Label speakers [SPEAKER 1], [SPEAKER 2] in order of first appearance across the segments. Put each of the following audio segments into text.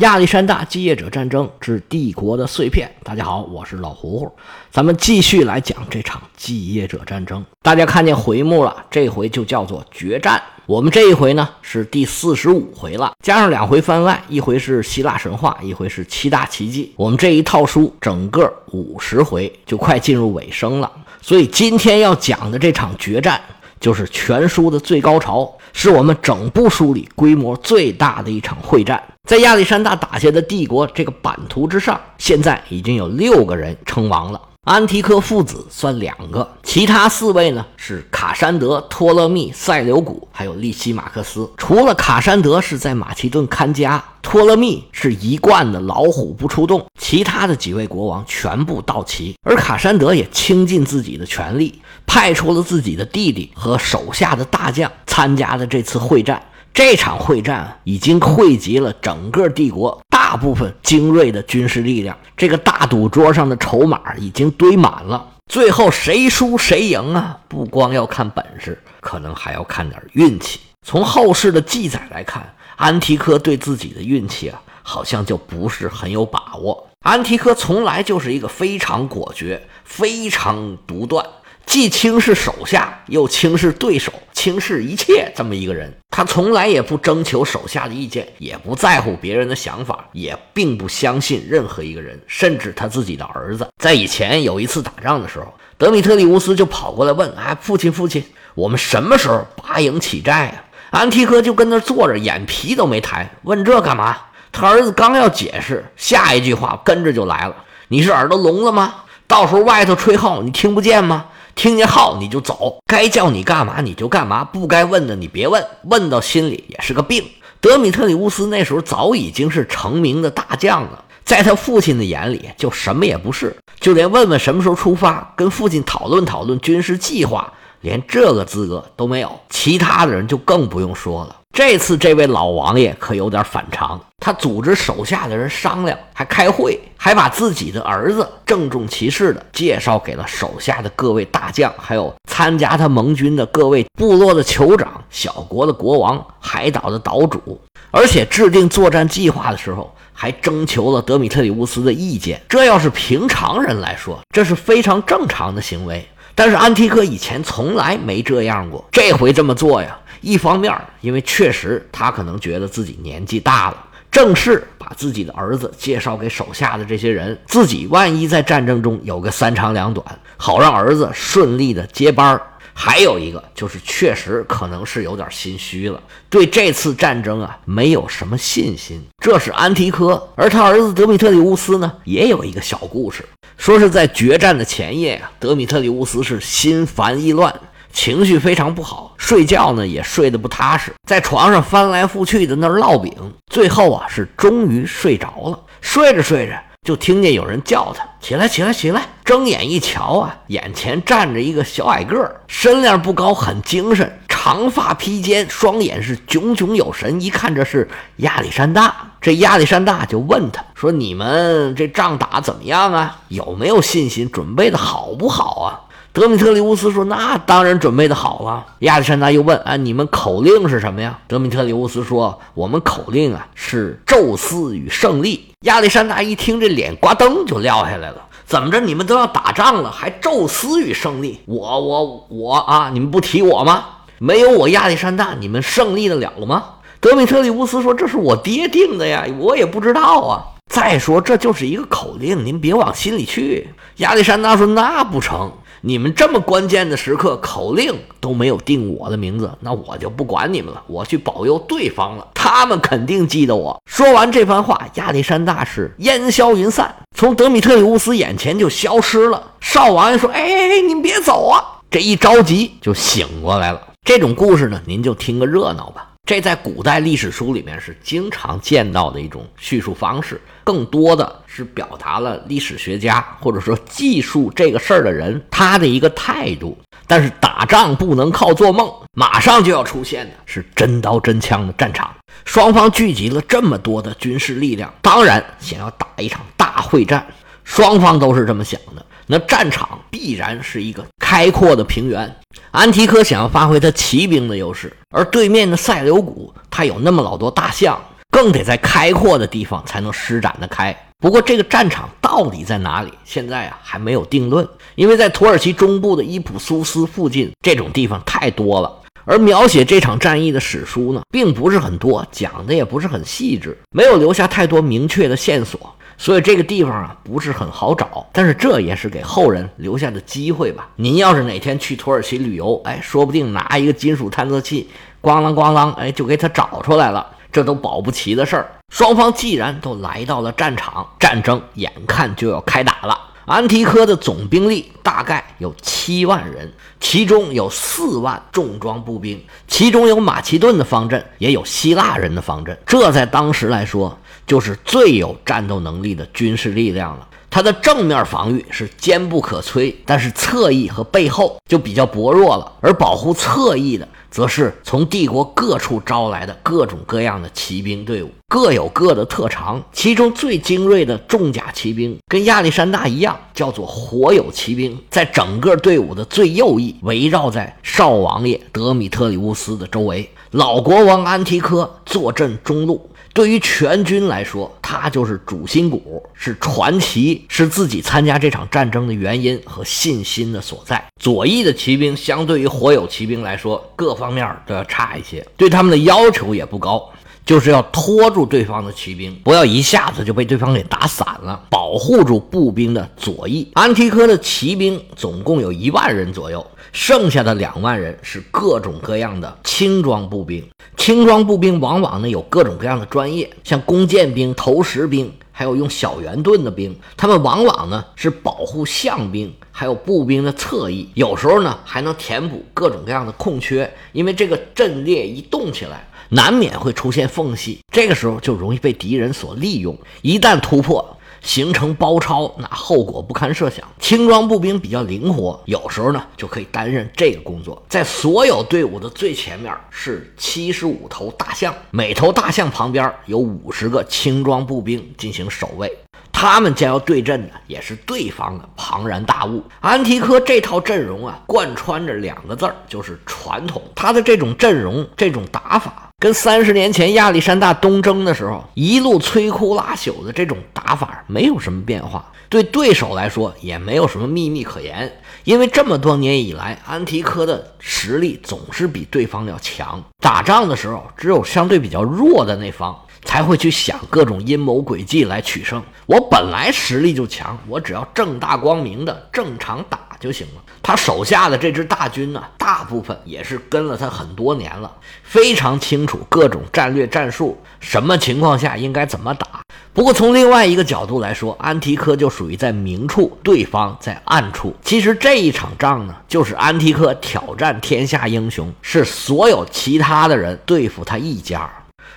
[SPEAKER 1] 亚历山大继业者战争之帝国的碎片。大家好，我是老胡胡，咱们继续来讲这场继业者战争。大家看见回目了，这回就叫做决战。我们这一回呢是第四十五回了，加上两回番外，一回是希腊神话，一回是七大奇迹。我们这一套书整个五十回就快进入尾声了，所以今天要讲的这场决战。就是全书的最高潮，是我们整部书里规模最大的一场会战。在亚历山大打下的帝国这个版图之上，现在已经有六个人称王了。安提柯父子算两个，其他四位呢是卡山德、托勒密、塞琉古，还有利西马克斯。除了卡山德是在马其顿看家，托勒密是一贯的老虎不出洞，其他的几位国王全部到齐。而卡山德也倾尽自己的全力，派出了自己的弟弟和手下的大将参加了这次会战。这场会战已经汇集了整个帝国大部分精锐的军事力量，这个大赌桌上的筹码已经堆满了。最后谁输谁赢啊？不光要看本事，可能还要看点运气。从后世的记载来看，安提柯对自己的运气啊，好像就不是很有把握。安提柯从来就是一个非常果决、非常独断。既轻视手下，又轻视对手，轻视一切，这么一个人，他从来也不征求手下的意见，也不在乎别人的想法，也并不相信任何一个人，甚至他自己的儿子。在以前有一次打仗的时候，德米特里乌斯就跑过来问：“哎，父亲，父亲，我们什么时候拔营起寨啊？”安提柯就跟那坐着，眼皮都没抬，问这干嘛？他儿子刚要解释，下一句话跟着就来了：“你是耳朵聋了吗？到时候外头吹号，你听不见吗？”听见号你就走，该叫你干嘛你就干嘛，不该问的你别问，问到心里也是个病。德米特里乌斯那时候早已经是成名的大将了，在他父亲的眼里就什么也不是，就连问问什么时候出发，跟父亲讨论讨论军事计划，连这个资格都没有。其他的人就更不用说了。这次这位老王爷可有点反常，他组织手下的人商量，还开会，还把自己的儿子郑重其事地介绍给了手下的各位大将，还有参加他盟军的各位部落的酋长、小国的国王、海岛的岛主，而且制定作战计划的时候，还征求了德米特里乌斯的意见。这要是平常人来说，这是非常正常的行为，但是安提克以前从来没这样过，这回这么做呀。一方面，因为确实他可能觉得自己年纪大了，正式把自己的儿子介绍给手下的这些人，自己万一在战争中有个三长两短，好让儿子顺利的接班儿。还有一个就是，确实可能是有点心虚了，对这次战争啊没有什么信心。这是安提柯，而他儿子德米特里乌斯呢，也有一个小故事，说是在决战的前夜啊，德米特里乌斯是心烦意乱。情绪非常不好，睡觉呢也睡得不踏实，在床上翻来覆去的那烙饼，最后啊是终于睡着了。睡着睡着，就听见有人叫他起来，起来，起来！睁眼一瞧啊，眼前站着一个小矮个儿，身量不高，很精神，长发披肩，双眼是炯炯有神。一看这是亚历山大，这亚历山大就问他说：“你们这仗打怎么样啊？有没有信心？准备的好不好啊？”德米特里乌斯说：“那当然准备的好了。”亚历山大又问：“啊，你们口令是什么呀？”德米特里乌斯说：“我们口令啊是宙斯与胜利。”亚历山大一听，这脸呱噔就撂下来了。怎么着？你们都要打仗了，还宙斯与胜利？我我我啊！你们不提我吗？没有我亚历山大，你们胜利得了吗？德米特里乌斯说：“这是我爹定的呀，我也不知道啊。再说这就是一个口令，您别往心里去。”亚历山大说：“那不成。”你们这么关键的时刻，口令都没有定我的名字，那我就不管你们了，我去保佑对方了。他们肯定记得我。说完这番话，亚历山大是烟消云散，从德米特里乌斯眼前就消失了。少王爷说：“哎，您别走啊！”这一着急就醒过来了。这种故事呢，您就听个热闹吧。这在古代历史书里面是经常见到的一种叙述方式，更多的是表达了历史学家或者说记述这个事儿的人他的一个态度。但是打仗不能靠做梦，马上就要出现的是真刀真枪的战场，双方聚集了这么多的军事力量，当然想要打一场大会战，双方都是这么想的。那战场必然是一个开阔的平原。安提柯想要发挥他骑兵的优势，而对面的塞琉古他有那么老多大象，更得在开阔的地方才能施展得开。不过，这个战场到底在哪里，现在啊还没有定论，因为在土耳其中部的伊普苏斯附近，这种地方太多了。而描写这场战役的史书呢，并不是很多，讲的也不是很细致，没有留下太多明确的线索，所以这个地方啊不是很好找。但是这也是给后人留下的机会吧。您要是哪天去土耳其旅游，哎，说不定拿一个金属探测器，咣啷咣啷，哎，就给他找出来了，这都保不齐的事儿。双方既然都来到了战场，战争眼看就要开打了。安提柯的总兵力大概有七万人，其中有四万重装步兵，其中有马其顿的方阵，也有希腊人的方阵。这在当时来说，就是最有战斗能力的军事力量了。它的正面防御是坚不可摧，但是侧翼和背后就比较薄弱了。而保护侧翼的，则是从帝国各处招来的各种各样的骑兵队伍，各有各的特长。其中最精锐的重甲骑兵，跟亚历山大一样，叫做火友骑兵，在整个队伍的最右翼，围绕在少王爷德米特里乌斯的周围。老国王安提柯坐镇中路。对于全军来说，他就是主心骨，是传奇，是自己参加这场战争的原因和信心的所在。左翼的骑兵相对于火友骑兵来说，各方面都要差一些，对他们的要求也不高，就是要拖住对方的骑兵，不要一下子就被对方给打散了，保护住步兵的左翼。安提柯的骑兵总共有一万人左右。剩下的两万人是各种各样的轻装步兵，轻装步兵往往呢有各种各样的专业，像弓箭兵、投石兵，还有用小圆盾的兵。他们往往呢是保护象兵，还有步兵的侧翼，有时候呢还能填补各种各样的空缺。因为这个阵列一动起来，难免会出现缝隙，这个时候就容易被敌人所利用。一旦突破，形成包抄，那后果不堪设想。轻装步兵比较灵活，有时候呢就可以担任这个工作。在所有队伍的最前面是七十五头大象，每头大象旁边有五十个轻装步兵进行守卫。他们将要对阵的也是对方的庞然大物。安提柯这套阵容啊，贯穿着两个字儿，就是传统。他的这种阵容、这种打法。跟三十年前亚历山大东征的时候一路摧枯拉朽的这种打法没有什么变化，对对手来说也没有什么秘密可言，因为这么多年以来，安提柯的实力总是比对方要强。打仗的时候，只有相对比较弱的那方才会去想各种阴谋诡计来取胜。我本来实力就强，我只要正大光明的正常打就行了。他手下的这支大军呢，大部分也是跟了他很多年了，非常清楚各种战略战术，什么情况下应该怎么打。不过从另外一个角度来说，安提柯就属于在明处，对方在暗处。其实这一场仗呢，就是安提柯挑战天下英雄，是所有其他的人对付他一家，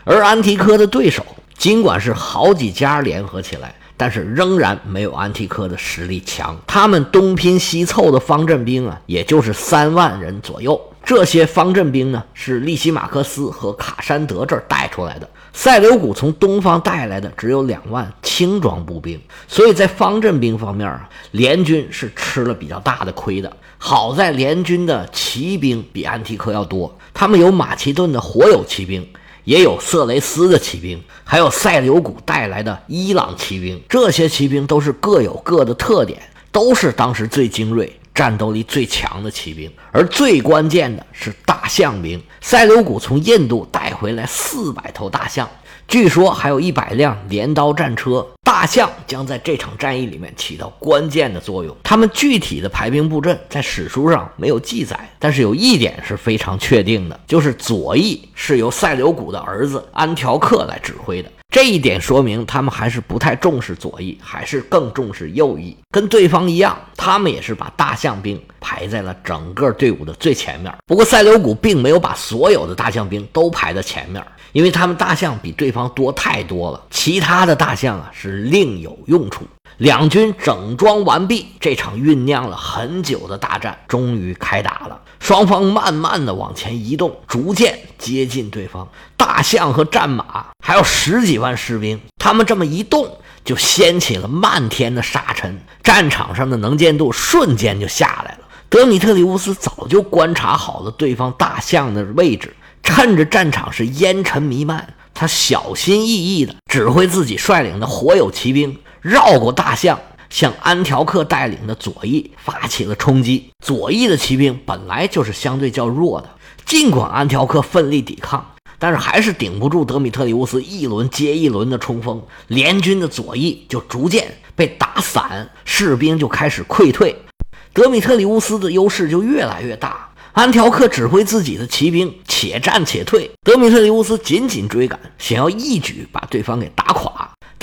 [SPEAKER 1] 而安提柯的对手尽管是好几家联合起来。但是仍然没有安提柯的实力强，他们东拼西凑的方阵兵啊，也就是三万人左右。这些方阵兵呢，是利西马克斯和卡山德这儿带出来的。塞琉古从东方带来的只有两万轻装步兵，所以在方阵兵方面啊，联军是吃了比较大的亏的。好在联军的骑兵比安提柯要多，他们有马其顿的火友骑兵。也有色雷斯的骑兵，还有塞琉古带来的伊朗骑兵，这些骑兵都是各有各的特点，都是当时最精锐、战斗力最强的骑兵。而最关键的是大象兵，塞琉古从印度带回来四百头大象。据说还有一百辆镰刀战车，大象将在这场战役里面起到关键的作用。他们具体的排兵布阵在史书上没有记载，但是有一点是非常确定的，就是左翼是由塞琉古的儿子安条克来指挥的。这一点说明他们还是不太重视左翼，还是更重视右翼。跟对方一样，他们也是把大象兵排在了整个队伍的最前面。不过塞琉古并没有把所有的大象兵都排在前面。因为他们大象比对方多太多了，其他的大象啊是另有用处。两军整装完毕，这场酝酿了很久的大战终于开打了。双方慢慢的往前移动，逐渐接近对方。大象和战马还有十几万士兵，他们这么一动，就掀起了漫天的沙尘，战场上的能见度瞬间就下来了。德米特里乌斯早就观察好了对方大象的位置。趁着战场是烟尘弥漫，他小心翼翼地指挥自己率领的火友骑兵绕过大象，向安条克带领的左翼发起了冲击。左翼的骑兵本来就是相对较弱的，尽管安条克奋力抵抗。但是还是顶不住德米特里乌斯一轮接一轮的冲锋，联军的左翼就逐渐被打散，士兵就开始溃退，德米特里乌斯的优势就越来越大。安条克指挥自己的骑兵且战且退，德米特里乌斯紧紧追赶，想要一举把对方给打垮。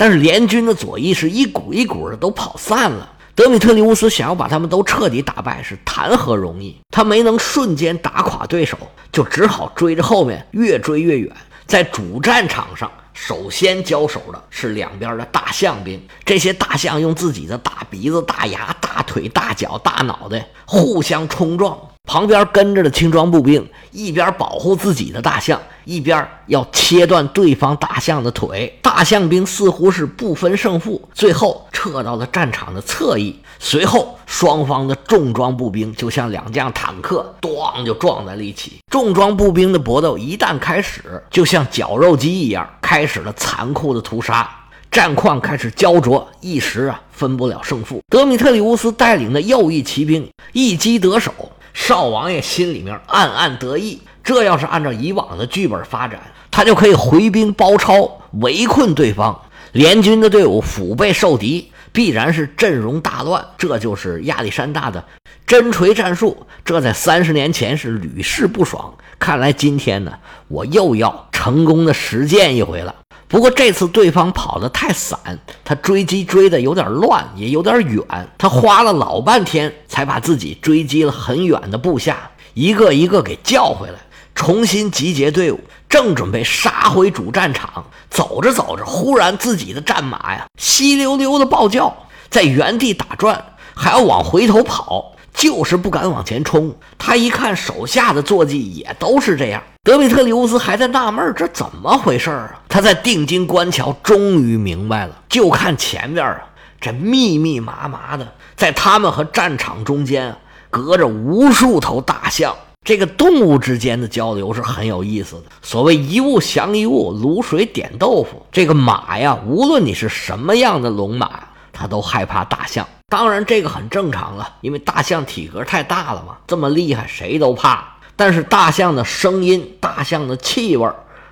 [SPEAKER 1] 但是联军的左翼是一股一股的都跑散了。德米特里乌斯想要把他们都彻底打败是谈何容易？他没能瞬间打垮对手，就只好追着后面越追越远。在主战场上，首先交手的是两边的大象兵。这些大象用自己的大鼻子、大牙、大腿、大脚、大脑袋互相冲撞。旁边跟着的轻装步兵一边保护自己的大象，一边要切断对方大象的腿。大象兵似乎是不分胜负，最后撤到了战场的侧翼。随后，双方的重装步兵就像两辆坦克，咣就撞在了一起。重装步兵的搏斗一旦开始，就像绞肉机一样，开始了残酷的屠杀。战况开始焦灼，一时啊分不了胜负。德米特里乌斯带领的右翼骑兵一击得手。少王爷心里面暗暗得意，这要是按照以往的剧本发展，他就可以回兵包抄，围困对方。联军的队伍腹背受敌，必然是阵容大乱。这就是亚历山大的真锤战术，这在三十年前是屡试不爽。看来今天呢，我又要成功的实践一回了。不过这次对方跑得太散，他追击追得有点乱，也有点远。他花了老半天才把自己追击了很远的部下一个一个给叫回来，重新集结队伍，正准备杀回主战场。走着走着，忽然自己的战马呀，稀溜溜的暴叫，在原地打转，还要往回头跑。就是不敢往前冲。他一看手下的坐骑也都是这样。德米特里乌斯还在纳闷这怎么回事啊？他在定睛观瞧，终于明白了。就看前面啊，这密密麻麻的，在他们和战场中间隔着无数头大象。这个动物之间的交流是很有意思的。所谓一物降一物，卤水点豆腐。这个马呀，无论你是什么样的龙马，它都害怕大象。当然，这个很正常了，因为大象体格太大了嘛，这么厉害，谁都怕。但是大象的声音、大象的气味，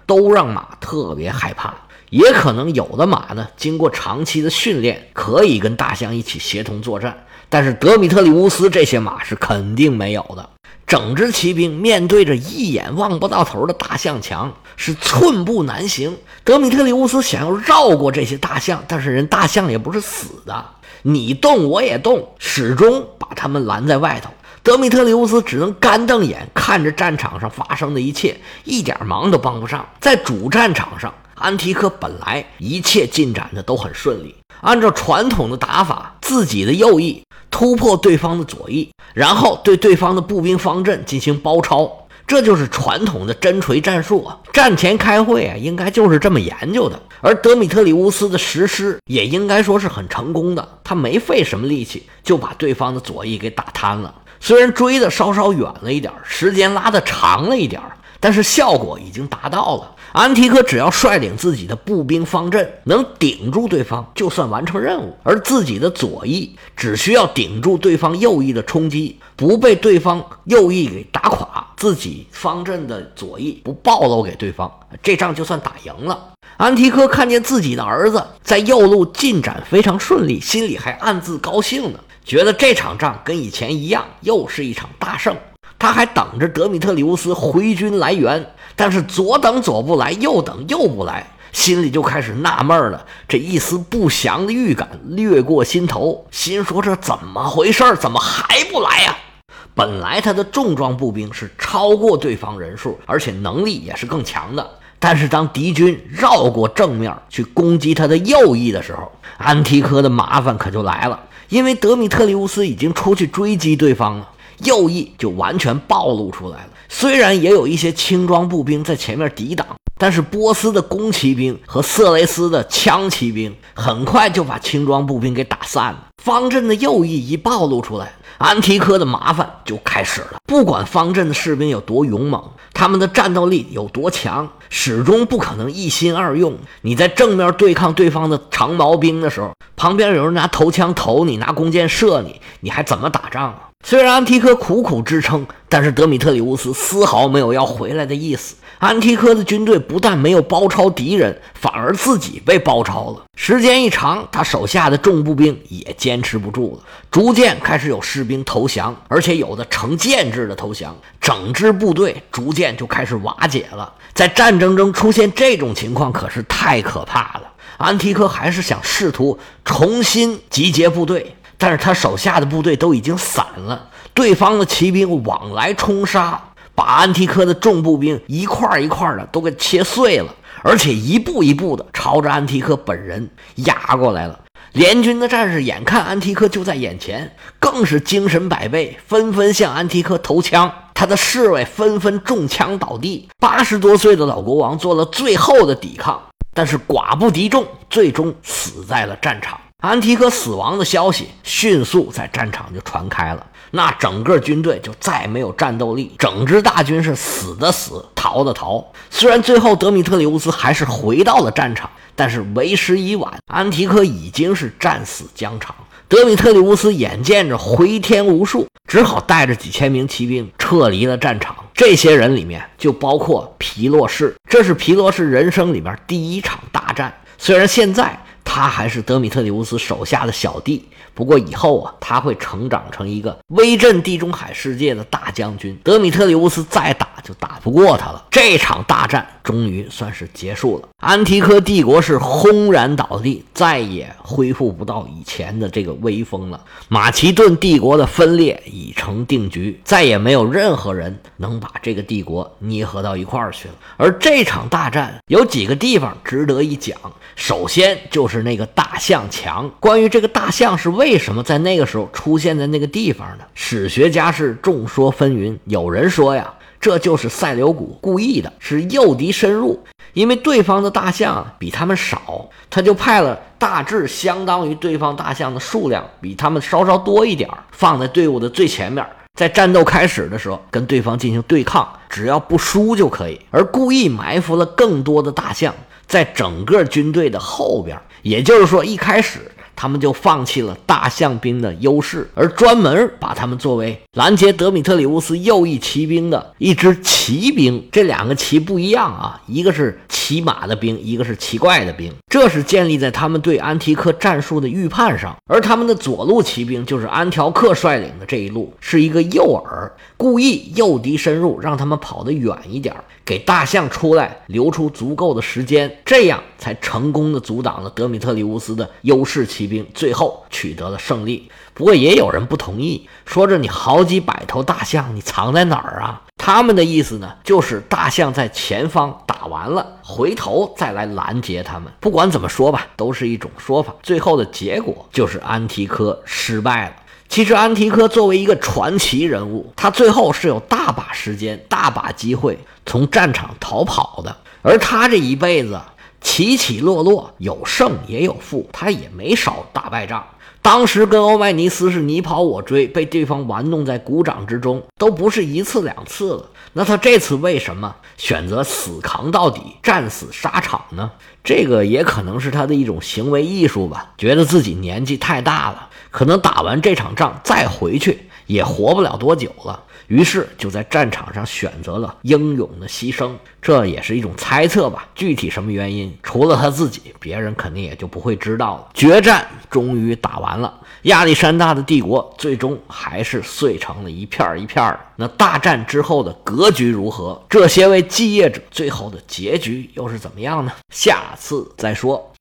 [SPEAKER 1] 都让马特别害怕。也可能有的马呢，经过长期的训练，可以跟大象一起协同作战。但是德米特里乌斯这些马是肯定没有的。整支骑兵面对着一眼望不到头的大象墙，是寸步难行。德米特里乌斯想要绕过这些大象，但是人大象也不是死的。你动我也动，始终把他们拦在外头。德米特里乌斯只能干瞪眼看着战场上发生的一切，一点忙都帮不上。在主战场上，安提克本来一切进展的都很顺利，按照传统的打法，自己的右翼突破对方的左翼，然后对对方的步兵方阵进行包抄。这就是传统的真锤战术啊！战前开会啊，应该就是这么研究的。而德米特里乌斯的实施也应该说是很成功的，他没费什么力气就把对方的左翼给打瘫了。虽然追的稍稍远了一点，时间拉的长了一点，但是效果已经达到了。安提柯只要率领自己的步兵方阵能顶住对方，就算完成任务；而自己的左翼只需要顶住对方右翼的冲击，不被对方右翼给打垮，自己方阵的左翼不暴露给对方，这仗就算打赢了。安提柯看见自己的儿子在右路进展非常顺利，心里还暗自高兴呢，觉得这场仗跟以前一样，又是一场大胜。他还等着德米特里乌斯回军来援，但是左等左不来，右等右不来，心里就开始纳闷了。这一丝不祥的预感掠过心头，心说这怎么回事？怎么还不来呀？本来他的重装步兵是超过对方人数，而且能力也是更强的。但是当敌军绕过正面去攻击他的右翼的时候，安提柯的麻烦可就来了，因为德米特里乌斯已经出去追击对方了。右翼就完全暴露出来了。虽然也有一些轻装步兵在前面抵挡，但是波斯的弓骑兵和色雷斯的枪骑兵很快就把轻装步兵给打散了。方阵的右翼一暴露出来，安提柯的麻烦就开始了。不管方阵的士兵有多勇猛，他们的战斗力有多强，始终不可能一心二用。你在正面对抗对方的长矛兵的时候，旁边有人拿头枪投你，拿弓箭射你，你还怎么打仗啊？虽然安提柯苦苦支撑，但是德米特里乌斯丝毫没有要回来的意思。安提柯的军队不但没有包抄敌人，反而自己被包抄了。时间一长，他手下的重步兵也坚持不住了，逐渐开始有士兵投降，而且有的成建制的投降，整支部队逐渐就开始瓦解了。在战争中出现这种情况，可是太可怕了。安提柯还是想试图重新集结部队。但是他手下的部队都已经散了，对方的骑兵往来冲杀，把安提柯的重步兵一块一块的都给切碎了，而且一步一步的朝着安提柯本人压过来了。联军的战士眼看安提柯就在眼前，更是精神百倍，纷纷向安提柯投枪。他的侍卫纷纷中枪倒地。八十多岁的老国王做了最后的抵抗，但是寡不敌众，最终死在了战场。安提柯死亡的消息迅速在战场就传开了，那整个军队就再没有战斗力，整支大军是死的死，逃的逃。虽然最后德米特里乌斯还是回到了战场，但是为时已晚，安提柯已经是战死疆场。德米特里乌斯眼见着回天无术，只好带着几千名骑兵撤离了战场。这些人里面就包括皮洛士，这是皮洛士人生里面第一场大战。虽然现在。他还是德米特里乌斯手下的小弟，不过以后啊，他会成长成一个威震地中海世界的大将军。德米特里乌斯再打就打不过他了。这场大战终于算是结束了，安提柯帝国是轰然倒地，再也恢复不到以前的这个威风了。马其顿帝国的分裂已成定局，再也没有任何人能把这个帝国捏合到一块儿去了。而这场大战有几个地方值得一讲，首先就是。那个大象墙，关于这个大象是为为什么在那个时候出现在那个地方呢？史学家是众说纷纭。有人说呀，这就是塞琉古故意的，是诱敌深入，因为对方的大象比他们少，他就派了大致相当于对方大象的数量比他们稍稍多一点儿放在队伍的最前面，在战斗开始的时候跟对方进行对抗，只要不输就可以，而故意埋伏了更多的大象。在整个军队的后边，也就是说，一开始他们就放弃了大象兵的优势，而专门把他们作为拦截德米特里乌斯右翼骑兵的一支骑兵。这两个骑不一样啊，一个是骑马的兵，一个是奇怪的兵。这是建立在他们对安提克战术的预判上。而他们的左路骑兵，就是安条克率领的这一路，是一个诱饵，故意诱敌深入，让他们跑得远一点。给大象出来留出足够的时间，这样才成功的阻挡了德米特里乌斯的优势骑兵，最后取得了胜利。不过也有人不同意，说着你好几百头大象，你藏在哪儿啊？他们的意思呢，就是大象在前方打完了，回头再来拦截他们。不管怎么说吧，都是一种说法。最后的结果就是安提柯失败了。其实安提柯作为一个传奇人物，他最后是有大把时间、大把机会从战场逃跑的。而他这一辈子起起落落，有胜也有负，他也没少打败仗。当时跟欧迈尼斯是你跑我追，被对方玩弄在股掌之中，都不是一次两次了。那他这次为什么选择死扛到底，战死沙场呢？这个也可能是他的一种行为艺术吧，觉得自己年纪太大了。可能打完这场仗再回去也活不了多久了，于是就在战场上选择了英勇的牺牲，这也是一种猜测吧。具体什么原因，除了他自己，别人肯定也就不会知道了。决战终于打完了，亚历山大的帝国最终还是碎成了一片一片的。那大战之后的格局如何？这些位继业者最后的结局又是怎么样呢？下次再说。